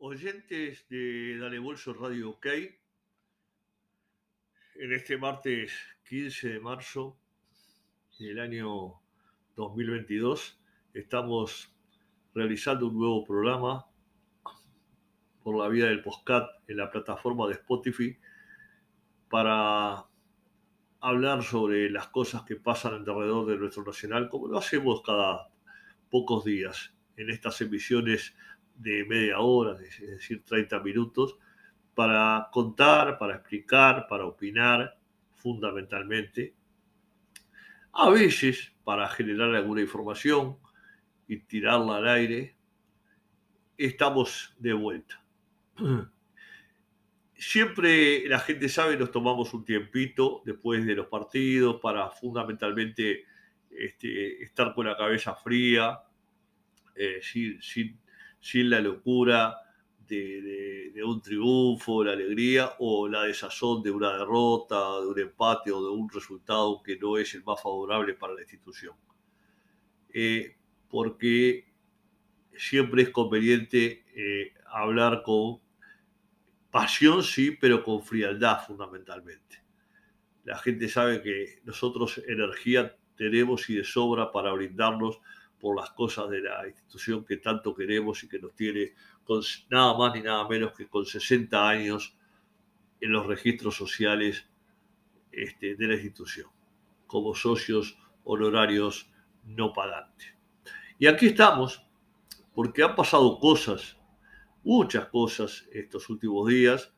oyentes de Dale Bolso Radio OK, en este martes 15 de marzo del año 2022 estamos realizando un nuevo programa por la vía del postcat en la plataforma de Spotify para hablar sobre las cosas que pasan alrededor de nuestro nacional, como lo hacemos cada pocos días en estas emisiones de media hora, es decir, 30 minutos, para contar, para explicar, para opinar, fundamentalmente. A veces para generar alguna información y tirarla al aire, estamos de vuelta. Siempre la gente sabe, nos tomamos un tiempito después de los partidos para fundamentalmente este, estar con la cabeza fría, eh, sin, sin, la locura de, un triunfo, la alegría o la desazón de una derrota, de un empate o de un resultado que no es el más favorable para la institución. Eh, porque siempre es conveniente eh, hablar con pasión, sí, pero con frialdad fundamentalmente. La gente sabe que nosotros energía tenemos y de sobra para brindarnos por las cosas de la institución que tanto queremos y que nos tiene nada más ni nada menos que con 60 años en los registros sociales este, de la institución, como socios honorarios no pagantes. Y aquí estamos, porque han pasado cosas, muchas cosas estos últimos días.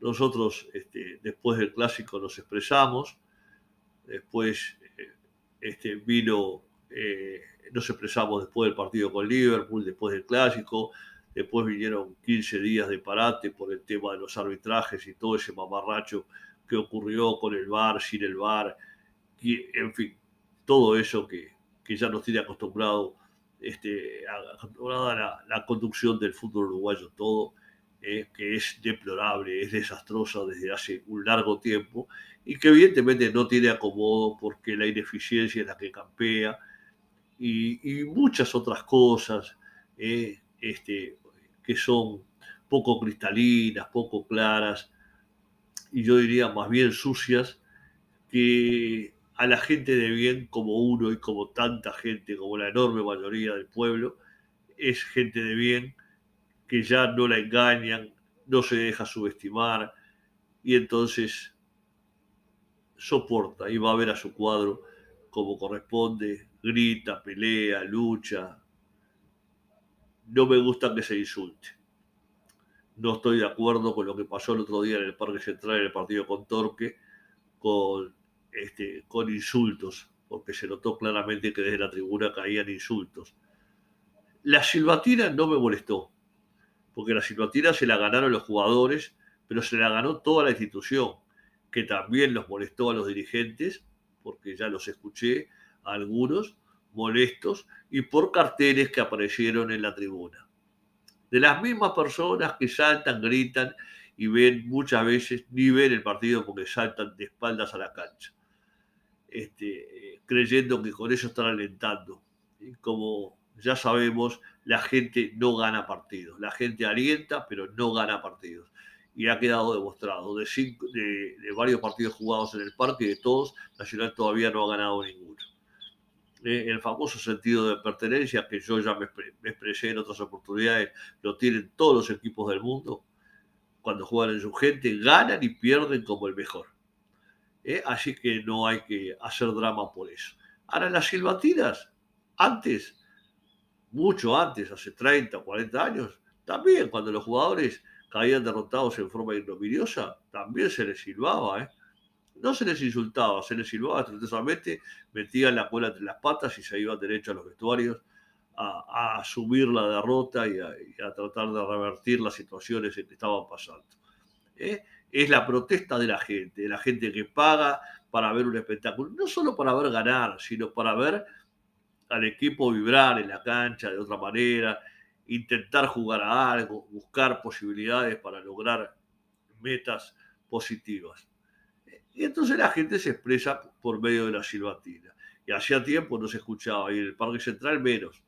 Nosotros, este, después del clásico, nos expresamos, después eh, este, vino eh, nos expresamos después del partido con Liverpool, después del clásico, después vinieron 15 días de parate por el tema de los arbitrajes y todo ese mamarracho que ocurrió con el VAR, sin el VAR, y, en fin, todo eso que, que ya nos tiene acostumbrado este, acostumbrada la, la, conducción del fútbol uruguayo, todo, eh, que es deplorable, es desastrosa desde hace un largo tiempo y que evidentemente no tiene acomodo porque la ineficiencia es la que campea y, muchas otras cosas eh, este, que son poco cristalinas, poco claras, y yo diría más bien sucias, que a la gente de bien como uno y como tanta gente, como la enorme mayoría del pueblo, es gente de bien que ya no la engañan, no se deja subestimar y entonces soporta y va a ver a su cuadro como corresponde, grita, pelea, lucha. No me gusta que se insulte. No estoy de acuerdo con lo que pasó el otro día en el Parque Central en el partido con Torque, con, este, con insultos, porque se notó claramente que desde la tribuna caían insultos. La silbatina no me molestó, porque la silbatina se la ganaron los jugadores, pero se la ganó toda la institución, que también los molestó a los dirigentes, porque ya los escuché, algunos molestos y por carteles que aparecieron en la tribuna. De las mismas personas que saltan, gritan y ven muchas veces, ni ven el partido porque saltan de espaldas a la cancha, este, creyendo que con eso están alentando. Y como ya sabemos, la gente no gana partidos, la gente alienta, pero no gana partidos. Y ha quedado demostrado, de, de, de varios partidos jugados en el parque, de todos, Nacional todavía no ha ganado ninguno. Eh, el famoso sentido de pertenencia que yo ya me, expresé en otras oportunidades, lo tienen todos los equipos del mundo. Cuando juegan en su gente, ganan y pierden como el mejor. Eh, así que no hay que hacer drama por eso. Ahora, las silbatinas, antes, mucho antes, hace 30 o 40 años, también cuando los jugadores caían derrotados en forma ignominiosa, también se les silbaba. ¿eh? No se les insultaba, se les silbaba estrechamente, metían la cola entre las patas y se iban derecho a los vestuarios a, asumir la derrota y a, tratar de revertir las situaciones en que estaban pasando. ¿eh? Es la protesta de la gente, de la gente que paga para ver un espectáculo, no solo para ver ganar, sino para ver al equipo vibrar en la cancha de otra manera, intentar jugar a algo, buscar posibilidades para lograr metas positivas. Y entonces la gente se expresa por medio de la silbatina. Y hacía tiempo no se escuchaba, y en el Parque Central menos.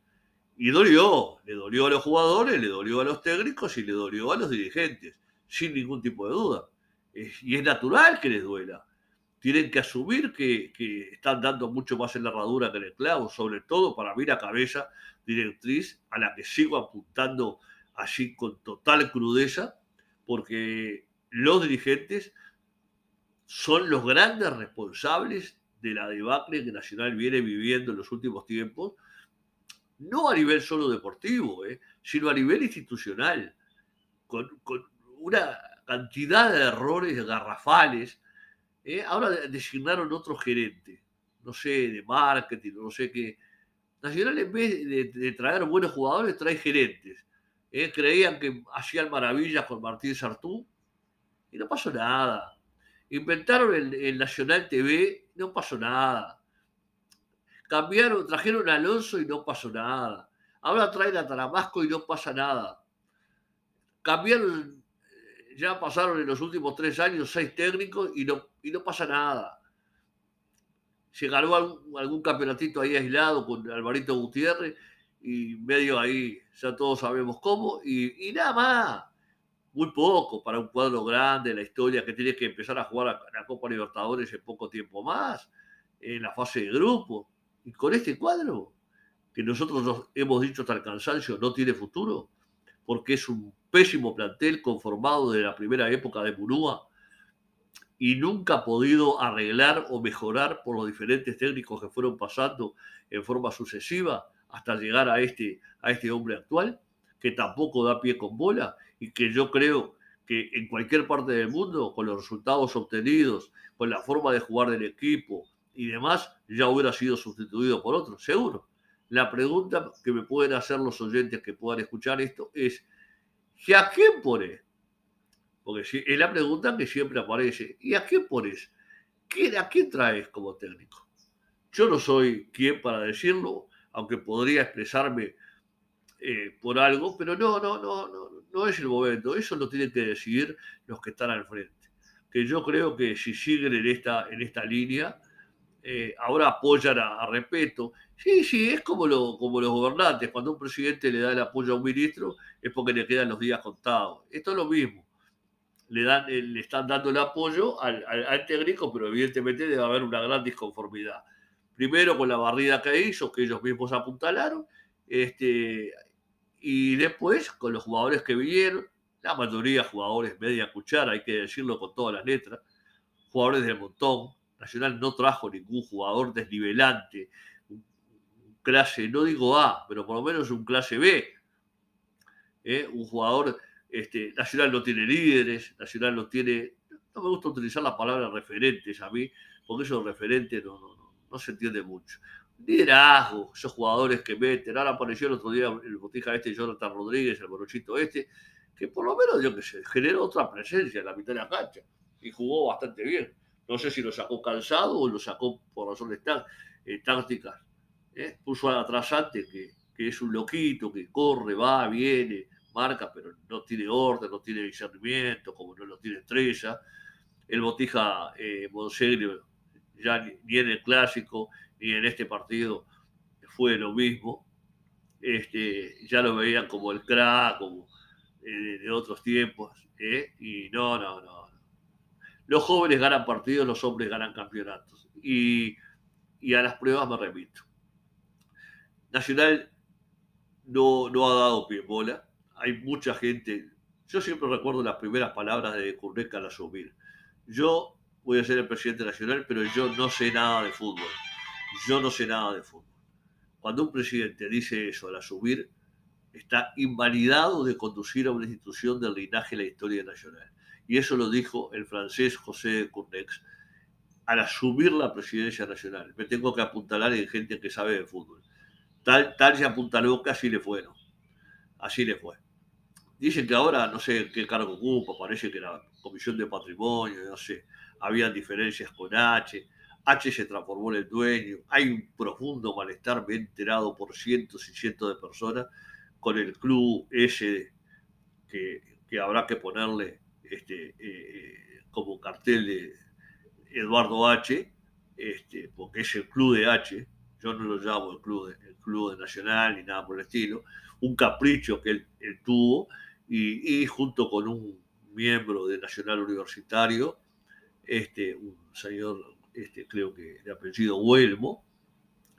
Y dolió, le dolió a los jugadores, le dolió a los técnicos y le dolió a los dirigentes, sin ningún tipo de duda. Y es natural que les duela. Tienen que asumir que, están dando mucho más en la herradura que en el clavo, sobre todo para mí la cabeza directriz a la que sigo apuntando así con total crudeza, porque los dirigentes son los grandes responsables de la debacle que Nacional viene viviendo en los últimos tiempos, no a nivel solo deportivo, ¿eh? sino a nivel institucional, con, una cantidad de errores garrafales. ¿eh? Ahora designaron otro gerente, no sé, de marketing, no sé qué. Nacional en vez de, traer buenos jugadores, trae gerentes. ¿eh? Creían que hacían maravillas con Martín Sartú y no pasó nada. Inventaron el, Nacional TV, no pasó nada. Cambiaron, trajeron a Alonso y no pasó nada. Ahora traen a Taramasco y no pasa nada. Cambiaron, eh, ya pasaron en los últimos tres años seis técnicos y no, y no pasa nada. Se ganó algún, campeonatito ahí aislado con Alvarito Gutiérrez y medio ahí, ya todos sabemos cómo, y nada más muy poco para un cuadro grande, la historia que tiene que empezar a jugar a la Copa Libertadores en poco tiempo más, en la fase de grupo. Y con este cuadro, que nosotros nos hemos dicho hasta el cansancio, no tiene futuro, porque es un pésimo plantel conformado de la primera época de Murúa y nunca ha podido arreglar o mejorar por los diferentes técnicos que fueron pasando en forma sucesiva hasta llegar a este, a este hombre actual, que tampoco da pie con bola y que yo creo que en cualquier parte del mundo, con los resultados obtenidos, con la forma de jugar del equipo y demás, ya hubiera sido sustituido por otro, seguro. La pregunta que me pueden hacer los oyentes que puedan escuchar esto es, ¿y a quién pones? Porque es la pregunta que siempre aparece. ¿Y a quién pones? ¿A quién traes como técnico? Yo no soy quien para decirlo, aunque podría expresarme eh, por algo, pero no, no, no, no, no es el momento. Eso lo tienen que decidir los que están al frente. Que yo creo que si siguen en esta, en esta línea, eh, ahora apoyan a, respeto. Sí, sí, es como, lo, como los gobernantes. Cuando un presidente le da el apoyo a un ministro, es porque le quedan los días contados. Esto es lo mismo. Le, dan, eh, le están dando el apoyo al, al técnico, pero evidentemente debe haber una gran disconformidad. Primero con la barrida que hizo, que ellos mismos apuntalaron, este, y después, con los jugadores que vinieron, la mayoría jugadores media cuchara, hay que decirlo con todas las letras, jugadores de montón. Nacional no trajo ningún jugador desnivelante, clase, no digo A, pero por lo menos un clase B. ¿eh? Un jugador, este, Nacional no tiene líderes, Nacional no tiene, no me gusta utilizar la palabra referentes a mí, porque esos referentes no, no, no se entiende mucho liderazgo, esos jugadores que meten. Ahora apareció el otro día el botija este, Jonathan Rodríguez, el borochito este, que por lo menos, yo que sé, generó otra presencia en la mitad de la cancha y jugó bastante bien. No sé si lo sacó cansado o lo sacó por razones eh, tácticas. ¿eh? Puso al atrasante que, que es un loquito, que corre, va, viene, marca, pero no tiene orden, no tiene discernimiento, como no lo tiene Estrella. El Botija eh, ya ni en el clásico, y en este partido fue lo mismo. Este, ya lo veían como el crack, como eh, de otros tiempos, ¿eh? y no, no, no. Los jóvenes ganan partidos, los hombres ganan campeonatos. Y, a las pruebas me repito. Nacional no, no ha dado pie bola. Hay mucha gente. Yo siempre recuerdo las primeras palabras de Curneca al asumir. Yo voy a ser el presidente nacional, pero yo no sé nada de fútbol yo no sé nada de fútbol. Cuando un presidente dice eso al asumir, está invalidado de conducir a una institución del linaje de la historia nacional. Y eso lo dijo el francés José Cournex al asumir la presidencia nacional. Me tengo que apuntalar en gente que sabe de fútbol. Tal, tal se apuntaló que así le fue, ¿no? Así le fue. Dicen que ahora, no sé qué cargo ocupa, parece que la Comisión de Patrimonio, no sé, habían diferencias con H. H se transformó en el dueño, hay un profundo malestar, me he enterado por cientos y cientos de personas, con el club ese que, habrá que ponerle este, eh, como cartel de Eduardo H, este, porque es el club de H. yo no lo llamo el club, de, club de Nacional ni nada por el estilo, un capricho que él, tuvo y, junto con un miembro de Nacional Universitario, este, un señor, este, creo que de apellido Huelmo,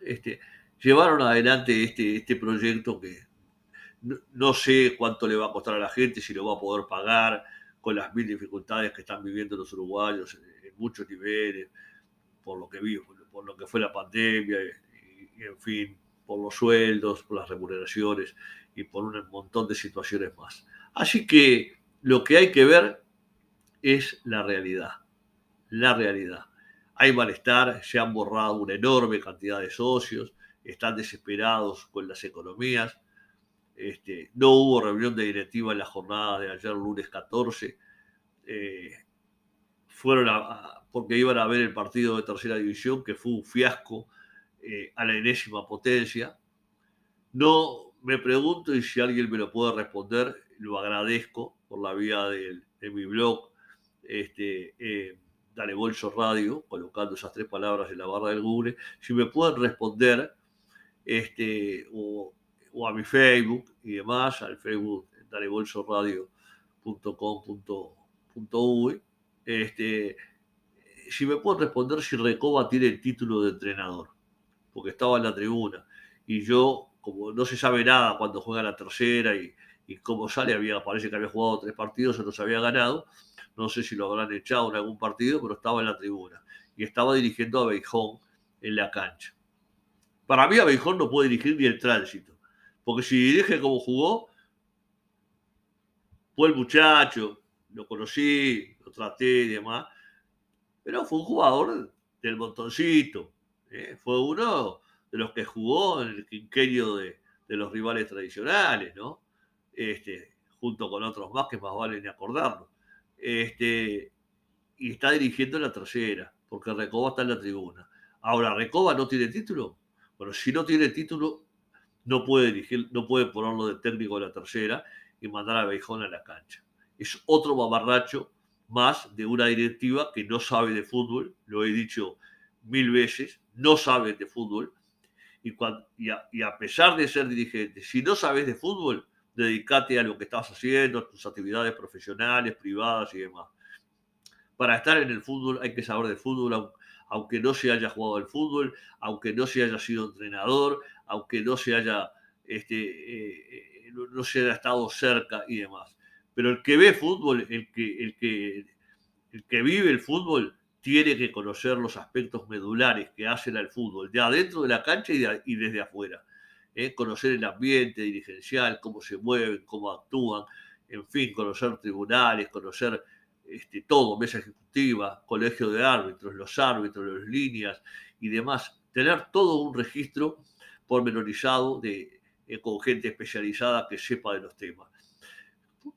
este, llevaron adelante este, este proyecto que no, sé cuánto le va a costar a la gente, si lo va a poder pagar con las mil dificultades que están viviendo los uruguayos en, muchos niveles, por lo que vi, por lo que fue la pandemia, y, en fin, por los sueldos, por las remuneraciones y por un montón de situaciones más. Así que lo que hay que ver es la realidad, la realidad. Hay malestar, se han borrado una enorme cantidad de socios, están desesperados con las economías. Este, no hubo reunión de directiva en la jornada de ayer, lunes 14. Eh, fueron porque iban a ver el partido de tercera división, que fue un fiasco eh, a la enésima potencia. No me pregunto y si alguien me lo puede responder, lo agradezco por la vía de, mi blog, este, eh, Dale Bolso Radio, colocando esas tres palabras en la barra del Google. Si me pueden responder este, o, a mi Facebook y demás, al Facebook dalebolsoradio.com.uy. Este, si me pueden responder si Recoba tiene el título de entrenador, porque estaba en la tribuna. Y yo, como no se sabe nada cuando juega la tercera y, y cómo sale, había, parece que había jugado tres partidos, se los había ganado. No sé si lo habrán echado en algún partido, pero estaba en la tribuna. Y estaba dirigiendo a Beijón en la cancha. Para mí, Beijón no puede dirigir ni el tránsito. Porque si dirige como jugó, fue el muchacho, lo conocí, lo traté y demás, pero fue un jugador del montoncito. ¿eh? Fue uno de los que jugó en el quinquenio de, los rivales tradicionales, ¿no? Este, junto con otros más que más vale ni acordarlo. Este, y está dirigiendo en la tercera, porque Recoba está en la tribuna. Ahora, ¿Recoba no tiene título? Bueno, si no tiene título, no puede dirigir, no puede ponerlo de técnico de la tercera y mandar a Beijón a la cancha. Es otro mamarracho más de una directiva que no sabe de fútbol, lo he dicho mil veces, no sabe de fútbol. Y, y, a, pesar de ser dirigente, si no sabes de fútbol, dedícate a lo que estás haciendo, a tus actividades profesionales, privadas y demás. Para estar en el fútbol hay que saber de fútbol, aunque no se haya jugado al fútbol, aunque no se haya sido entrenador, aunque no se haya, este, eh, no se haya estado cerca y demás. Pero el que ve fútbol, el que, el que, el que vive el fútbol, tiene que conocer los aspectos medulares que hacen al fútbol, de adentro de la cancha y, desde afuera. ¿Eh? Conocer el ambiente dirigencial, cómo se mueven, cómo actúan, en fin, conocer tribunales, conocer este, todo, mesa ejecutiva, colegio de árbitros, los árbitros, las líneas y demás, tener todo un registro pormenorizado de, eh, con gente especializada que sepa de los temas.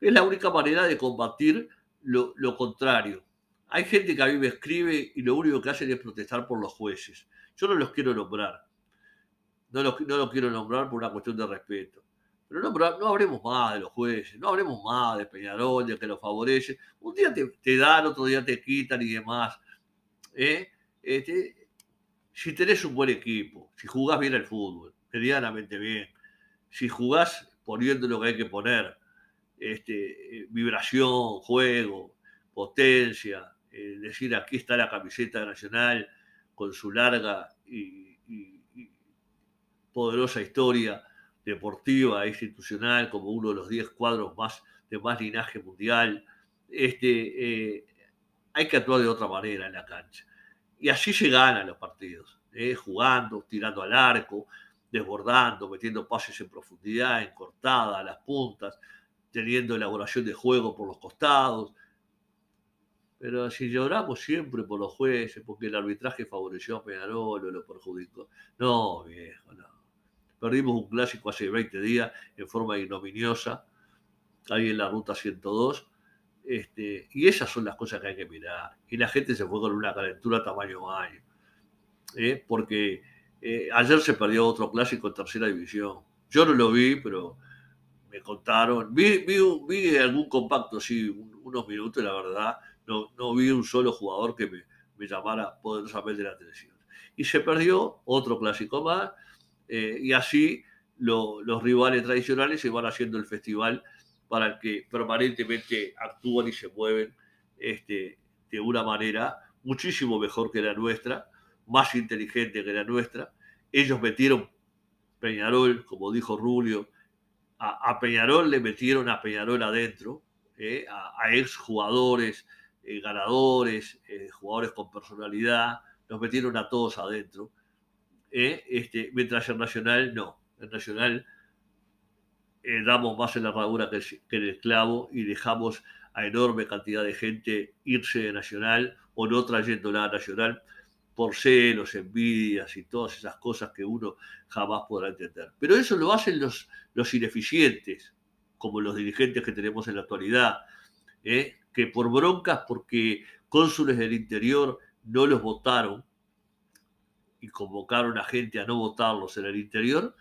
Es la única manera de combatir lo, contrario. Hay gente que a mí me escribe y lo único que hacen es protestar por los jueces. Yo no los quiero nombrar. No los, no los quiero nombrar por una cuestión de respeto. Pero no, no hablemos más de los jueces, no hablemos más de Peñarol, de que los favorece. Un día te, dan, otro día te quitan y demás. ¿eh? Este, si tenés un buen equipo, si jugás bien al fútbol, medianamente bien, si jugás poniendo lo que hay que poner, este, vibración, juego, potencia, decir aquí está la camiseta nacional con su larga y poderosa historia, deportiva e institucional como uno de los 10 cuadros más de más linaje mundial. Este, eh, hay que actuar de otra manera en la cancha. Y así se ganan los partidos, eh, jugando, tirando al arco, desbordando, metiendo pases en profundidad, en cortada, a las puntas, teniendo elaboración de juego por los costados. Pero si lloramos siempre por los jueces, porque el arbitraje favoreció a Peñarol o lo perjudicó. No, viejo, no. Perdimos un clásico hace 20 días en forma ignominiosa, ahí en la ruta 102. Este, y esas son las cosas que hay que mirar. Y la gente se fue con una calentura tamaño año. ¿eh? Porque eh, ayer se perdió otro clásico en tercera división. Yo no lo vi, pero me contaron. Vi, vi, algún compacto, sí, unos minutos, la verdad. No, no vi un solo jugador que me, me llamara poderosamente la atención. Y se perdió otro clásico más, eh, y así los rivales tradicionales se van haciendo el festival para el que permanentemente actúan y se mueven este, de una manera muchísimo mejor que la nuestra, más inteligente que la nuestra. Ellos metieron Peñarol, como dijo Rulio, a, Peñarol le metieron a Peñarol adentro, eh, a, a exjugadores, eh, ganadores, jugadores con personalidad, los metieron a todos adentro. Este, mientras el Nacional no, el Nacional damos más en la herradura que, que en el clavo y dejamos a enorme cantidad de gente irse de Nacional o no trayéndola a Nacional por celos, envidias y todas esas cosas que uno jamás podrá entender. Pero eso lo hacen los, los ineficientes, como los dirigentes que tenemos en la actualidad, ¿eh? que por broncas, porque cónsules del interior no los votaron y convocaron a gente a no votarlos en el interior,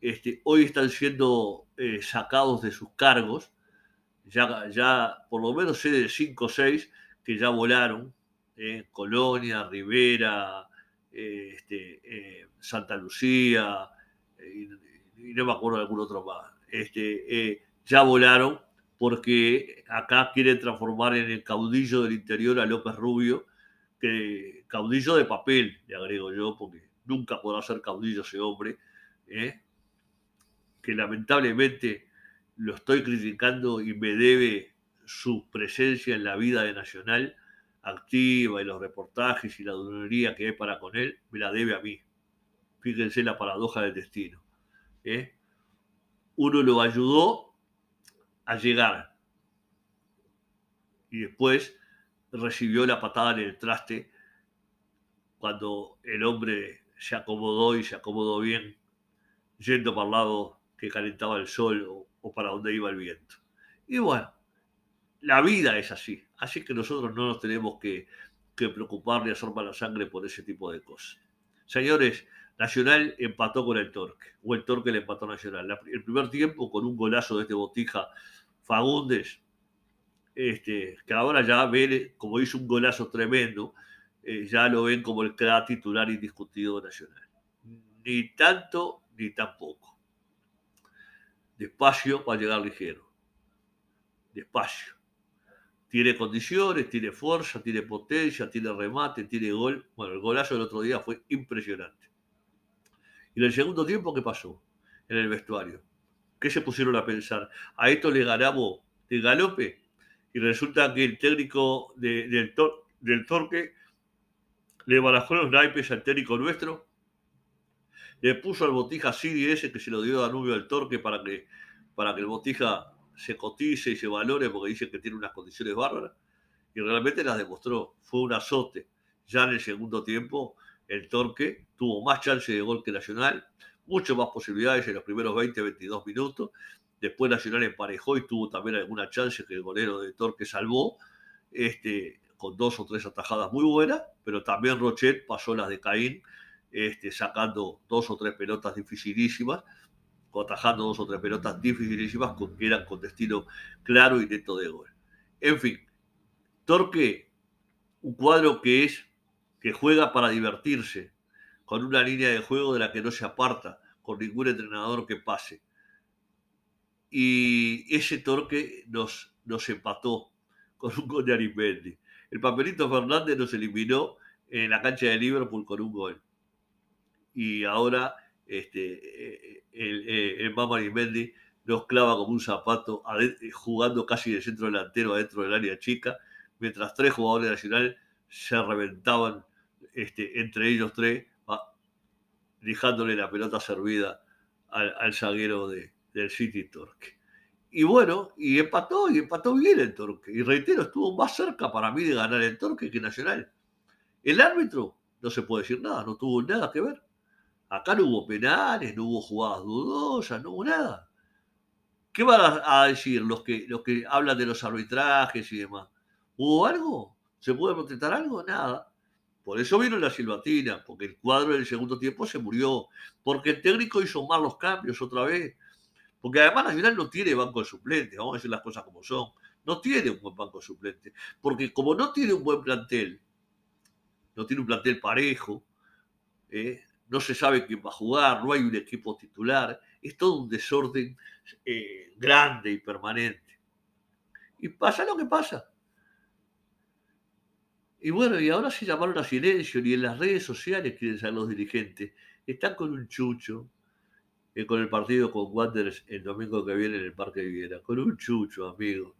este, hoy están siendo eh, sacados de sus cargos. Ya, ya por lo menos sé de 5 o 6 que ya volaron eh, Colonia, Rivera, eh, este, Santa Lucía, y, no me acuerdo de algún otro más, este, ya volaron porque acá quieren transformar en el caudillo del interior a López Rubio, que caudillo de papel, le agrego yo, porque nunca podrá ser caudillo ese hombre, que lamentablemente lo estoy criticando y me debe su presencia en la vida de Nacional, activa y los reportajes y la durería que hay para con él, me la debe a mí. Fíjense la paradoja del destino. ¿eh? Uno lo ayudó a llegar y después recibió la patada en el traste cuando el hombre se acomodó y se acomodó bien, yendo para el lado que calentaba el sol o, para donde iba el viento. Y bueno, la vida es así. Así que nosotros no nos tenemos que, preocupar ni hacer mala sangre por ese tipo de cosas. Señores, Nacional empató con el Torque, o el Torque le empató a Nacional. el primer tiempo con un golazo de este Botija Fagundes, este, que ahora ya ven, como hizo un golazo tremendo, eh, ya lo ven como el crack titular indiscutido Nacional. Ni tanto ni tampoco. Despacio para llegar ligero. Despacio tiene condiciones, tiene fuerza, tiene potencia, tiene remate, tiene gol. Bueno, el golazo del otro día fue impresionante. Y en el segundo tiempo, ¿qué pasó? En el vestuario. ¿Qué se pusieron a pensar? A esto le ganamos de galope. Y resulta que el técnico del, del Torque le barajó los naipes al técnico nuestro. Le puso al Botija Siri ese que se lo dio Danubio al Torque para que, para que el Botija se cotice y se valore porque dice que tiene unas condiciones bárbaras. Y realmente las demostró. Fue un azote. Ya en el segundo tiempo, el Torque tuvo más chance de gol que Nacional, mucho más posibilidades en los primeros 20, 22 minutos. Después Nacional emparejó y tuvo también alguna chance que el golero de Torque salvó, este, con dos o tres atajadas muy buenas, pero también Rochet pasó las de Caín, este, sacando dos o tres pelotas dificilísimas atajando dos o tres pelotas dificilísimas que eran con destino claro y neto de gol. En fin, Torque, un cuadro que es que juega para divertirse, con una línea de juego de la que no se aparta con ningún entrenador que pase. Y ese Torque nos, nos empató con un gol de Arismendi. El Papelito Fernández nos eliminó en la cancha de Liverpool con un gol. Y ahora este, eh, el, eh, el Mama nos clava como un zapato jugando casi de centro delantero adentro del área chica, mientras tres jugadores nacionales se reventaban este, entre ellos tres, dejándole la pelota servida al, zaguero de, del City Torque. Y bueno, y empató, y empató bien el Torque. Y reitero, estuvo más cerca para mí de ganar el Torque que Nacional. El árbitro, no se puede decir nada, no tuvo nada que ver. Acá no hubo penales, no hubo jugadas dudosas, no hubo nada. ¿Qué van a decir los que, los que hablan de los arbitrajes y demás? ¿Hubo algo? ¿Se puede protestar algo? Nada. Por eso vino la silbatina, porque el cuadro del segundo tiempo se murió, porque el técnico hizo mal los cambios otra vez, porque además Nacional no tiene banco de suplentes, vamos a decir las cosas como son, no tiene un buen banco de suplentes, porque como no tiene un buen plantel, no tiene un plantel parejo, ¿eh? no se sabe quién va a jugar, no hay un equipo titular, es todo un desorden eh, grande y permanente. Y pasa lo que pasa. Y bueno, y ahora se llamaron a silencio, y en las redes sociales quieren ser los dirigentes. Están con un chucho, con el partido con Wanderers el domingo que viene en el Parque Viera, con un chucho, amigo.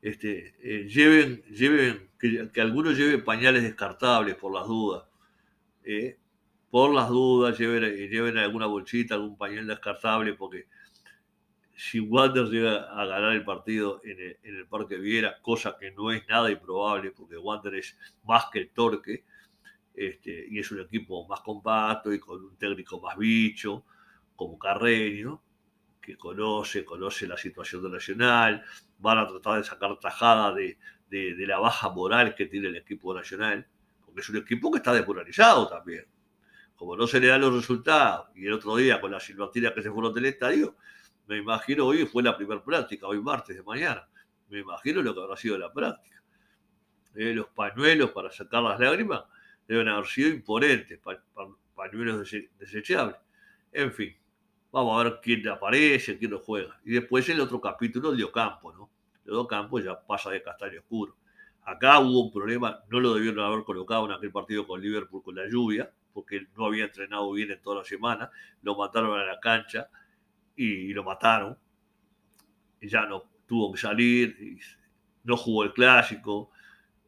Este, eh, lleven, lleven, que, algunos lleven pañales descartables por las dudas. Eh, por las dudas, lleven, lleven alguna bolsita, algún pañal descartable, porque si Wander llega a ganar el partido en el, Parque Viera, cosa que no es nada improbable, porque Wander es más que el torque, este, y es un equipo más compacto y con un técnico más bicho, como Carreño, que conoce, conoce la situación Nacional, van a tratar de sacar tajada de, de, la baja moral que tiene el equipo nacional, porque es un equipo que está desmoralizado también. Como no se le dan los resultados, y el otro día con las silbatinas que se fueron del estadio, me imagino hoy fue la primera práctica, hoy martes de mañana. Me imagino lo que habrá sido la práctica. Eh, los pañuelos para sacar las lágrimas deben haber sido imponentes, pañuelos desechables. En fin, vamos a ver quién aparece, quién lo juega. Y después el otro capítulo de Ocampo, ¿no? De Ocampo ya pasa de castaño oscuro. Acá hubo un problema, no lo debieron haber colocado en aquel partido con Liverpool con la lluvia, porque no había entrenado bien en toda la semana, lo mataron a la cancha y, lo mataron. Ya no tuvo que salir, no jugó el clásico,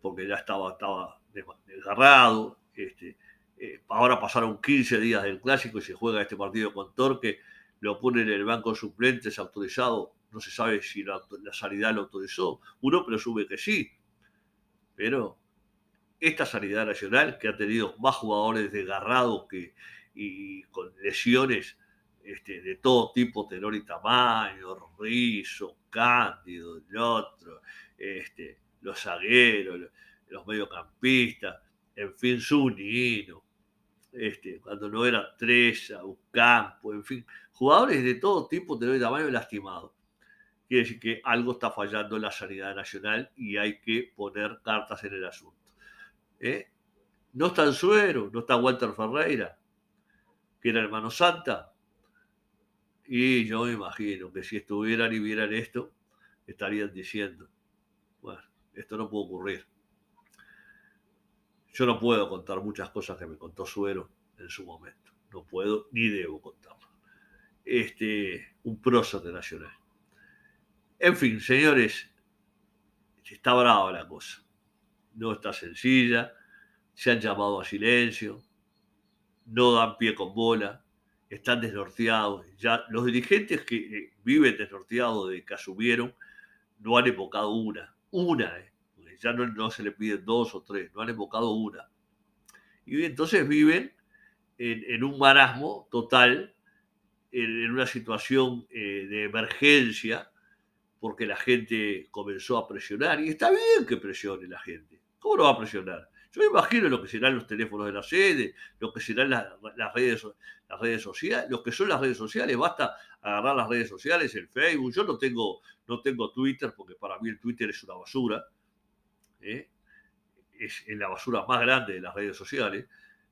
porque ya estaba, estaba desgarrado. Este, eh, ahora pasaron 15 días del clásico y se juega este partido con Torque, lo pone en el banco suplente, es autorizado, no se sabe si la, sanidad lo autorizó, uno presume que sí, pero esta sanidad nacional que ha tenido más jugadores desgarrados que, y con lesiones este, de todo tipo, tenor y tamaño, Rizo, Cándido, el otro, este, los zagueros, los, mediocampistas, en fin, Zunino, este, cuando no era Treza, campo, en fin, jugadores de todo tipo, y tamaño lastimados. Quiere decir que algo está fallando en la sanidad nacional y hay que poner cartas en el asunto. ¿eh? No está el Suero, no está Walter Ferreira, que era hermano Santa, y yo me imagino que si estuvieran y vieran esto, estarían diciendo, bueno, esto no puede ocurrir. Yo no puedo contar muchas cosas que me contó Suero en su momento. No puedo ni debo contarlo. Este, un prócer nacional. En fin, señores, está brava la cosa. No está sencilla. Se han llamado a silencio. No dan pie con bola están desnorteados. Ya los dirigentes que eh, viven desnorteados de que asumieron no han evocado una, una, eh, ya no, se le piden dos o tres, no han evocado una. Y entonces viven en, un marasmo total, en, una situación eh, de emergencia, porque la gente comenzó a presionar, y está bien que presione la gente. ¿Cómo no va a presionar? Yo me imagino lo que serán los teléfonos de la sede, lo que serán las, redes, las redes sociales, lo que son las redes sociales. Basta agarrar las redes sociales, el Facebook. Yo no tengo, no tengo Twitter porque para mí el Twitter es una basura. ¿Eh? Es la basura más grande de las redes sociales.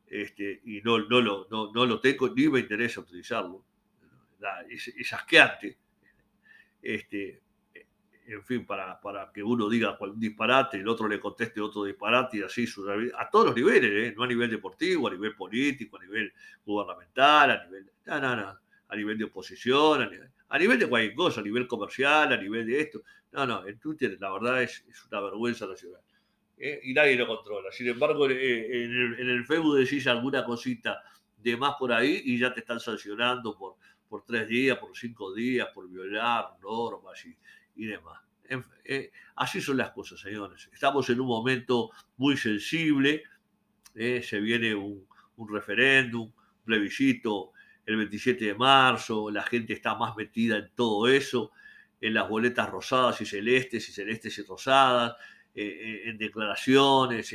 Este, y no, no, lo, no, lo tengo ni me interesa utilizarlo. Es, es asqueante. Este, en fin, para, para que uno diga un disparate, el otro le conteste otro disparate y así a todos los niveles, ¿eh? no a nivel deportivo, a nivel político, a nivel gubernamental, a nivel, a nivel de oposición, a nivel, de cualquier cosa, a nivel comercial, a nivel de esto. No, no, en Twitter la verdad es, una vergüenza nacional. ¿eh? Y nadie lo controla. Sin embargo, eh, en, el, el Facebook decís alguna cosita de más por ahí y ya te están sancionando por, por tres días, por cinco días, por violar normas y, y demás. Eh, así son las cosas, señores. Estamos en un momento muy sensible. Se viene un, referéndum, un plebiscito el 27 de marzo. La gente está más metida en todo eso, en las boletas rosadas y celestes y celestes y rosadas, eh, en declaraciones,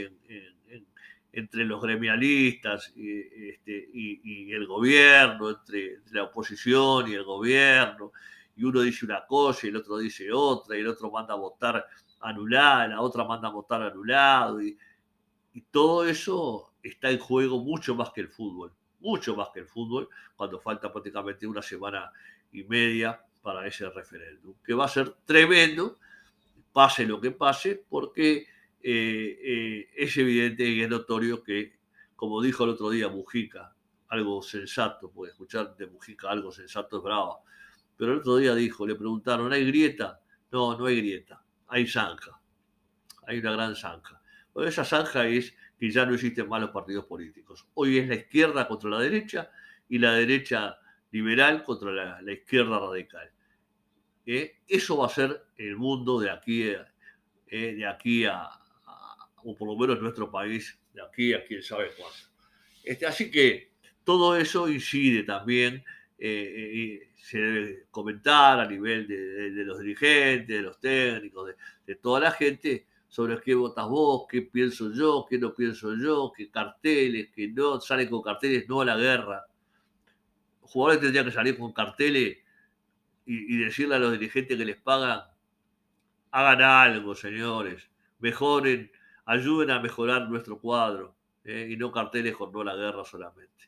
entre los gremialistas este, y, el gobierno, entre la oposición y el gobierno y uno dice una cosa y el otro dice otra, y el otro manda a votar anulado, la otra manda a votar anulado, y, todo eso está en juego mucho más que el fútbol, mucho más que el fútbol, cuando falta prácticamente una semana y media para ese referéndum, que va a ser tremendo, pase lo que pase, porque eh, eh, es evidente y es notorio que, como dijo el otro día Mujica, algo sensato, puede escuchar de Mujica algo sensato es brava, pero el otro día dijo, le preguntaron, ¿hay grieta? No, no hay grieta, hay zanja, hay una gran zanja. Bueno, esa zanja es que ya no existen más los partidos políticos. Hoy es la izquierda contra la derecha y la derecha liberal contra la, izquierda radical. Eh, eso va a ser el mundo de aquí, eh, de aquí a, o por lo menos nuestro país, de aquí a quién sabe cuándo. Este, así que todo eso incide también, eh, se debe comentar a nivel de, los dirigentes, de los técnicos, de toda la gente, sobre qué votas vos, qué pienso yo, qué no pienso yo, qué carteles, que no, salen con carteles, no a la guerra. Los jugadores tendrían que salir con carteles y, decirle a los dirigentes que les pagan, hagan algo, señores, mejoren, ayuden a mejorar nuestro cuadro, ¿eh? y no carteles con no a la guerra solamente.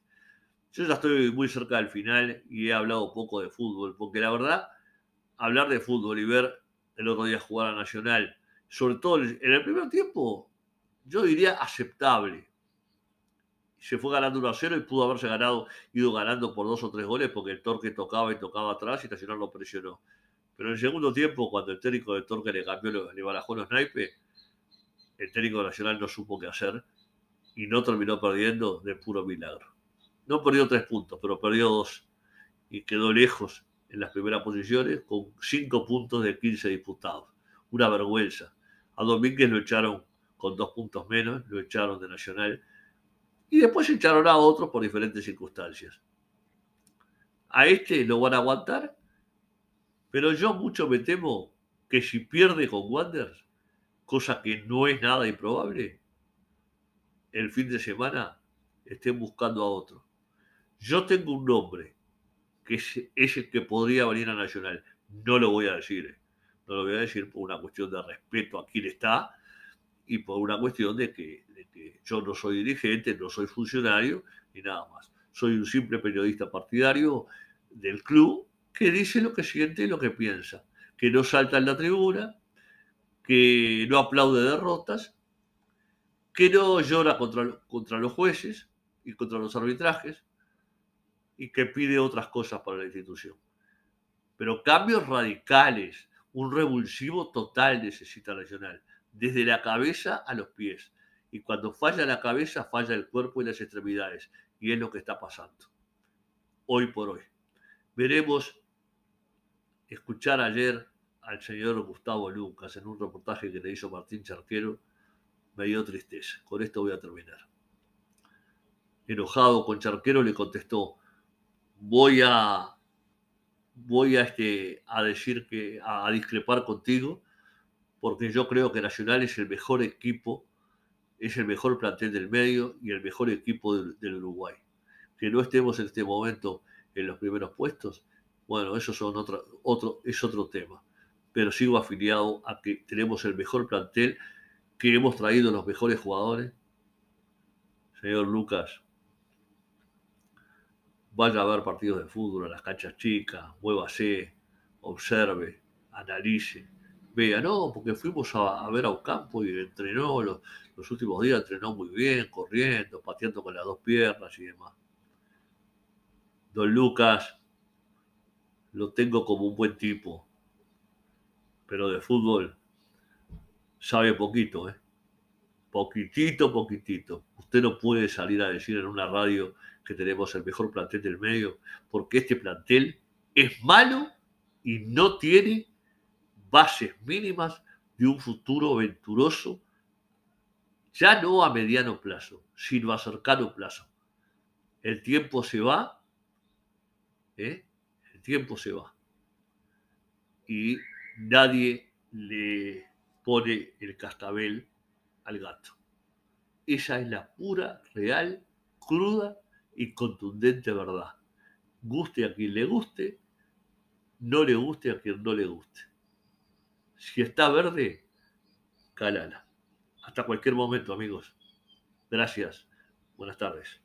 Yo ya estoy muy cerca del final y he hablado poco de fútbol, porque la verdad, hablar de fútbol y ver el otro día jugar a Nacional, sobre todo en el primer tiempo, yo diría aceptable. Se fue ganando 1 a 0 y pudo haberse ganado, ido ganando por dos o tres goles porque el Torque tocaba y tocaba atrás y Nacional lo presionó. Pero en el segundo tiempo, cuando el técnico de Torque le cambió, le barajó los naipes, el técnico Nacional no supo qué hacer y no terminó perdiendo de puro milagro. No perdió tres puntos, pero perdió dos y quedó lejos en las primeras posiciones con cinco puntos de 15 disputados. Una vergüenza. A Domínguez lo echaron con dos puntos menos, lo echaron de Nacional. Y después echaron a otros por diferentes circunstancias. A este lo van a aguantar, pero yo mucho me temo que si pierde con Wanderers, cosa que no es nada improbable, el fin de semana estén buscando a otro. Yo tengo un nombre, que es, el que podría venir a Nacional. No lo voy a decir. No lo voy a decir por una cuestión de respeto a quien está y por una cuestión de que, yo no soy dirigente, no soy funcionario ni nada más. Soy un simple periodista partidario del club que dice lo que siente y lo que piensa, que no salta en la tribuna, que no aplaude derrotas, que no llora contra, contra los jueces y contra los arbitrajes y que pide otras cosas para la institución. Pero cambios radicales un revulsivo total necesita Nacional, desde la cabeza a los pies. Y cuando falla la cabeza, falla el cuerpo y las extremidades. Y es lo que está pasando, hoy por hoy. Veremos, escuchar ayer al señor Gustavo Lucas en un reportaje que le hizo Martín Charquero, me dio tristeza. Con esto voy a terminar. Enojado con Charquero le contestó, voy a voy a, este, a decir que, a, discrepar contigo, porque yo creo que Nacional es el mejor equipo, es el mejor plantel del medio y el mejor equipo del, Uruguay. Que no estemos en este momento en los primeros puestos, bueno, eso otro, es otro tema. Pero sigo afiliado a que tenemos el mejor plantel, que hemos traído los mejores jugadores. Señor Lucas, vaya a ver partidos de fútbol a las canchas chicas, muévase, observe, analice, vea, no, porque fuimos a, ver a un campo y entrenó los, los, últimos días, entrenó muy bien, corriendo, pateando con las dos piernas y demás. Don Lucas, lo tengo como un buen tipo, pero de fútbol sabe poquito, ¿eh? Poquitito, poquitito. Usted no puede salir a decir en una radio que tenemos el mejor plantel del medio, porque este plantel es malo y no tiene bases mínimas de un futuro venturoso, ya no a mediano plazo, sino a cercano plazo. El tiempo se va, ¿eh? el tiempo se va. Y nadie le pone el cascabel al gato. Esa es la pura, real, cruda y contundente verdad. Guste a quien le guste, no le guste a quien no le guste. Si está verde, calala. Hasta cualquier momento, amigos. Gracias Buenas tardes.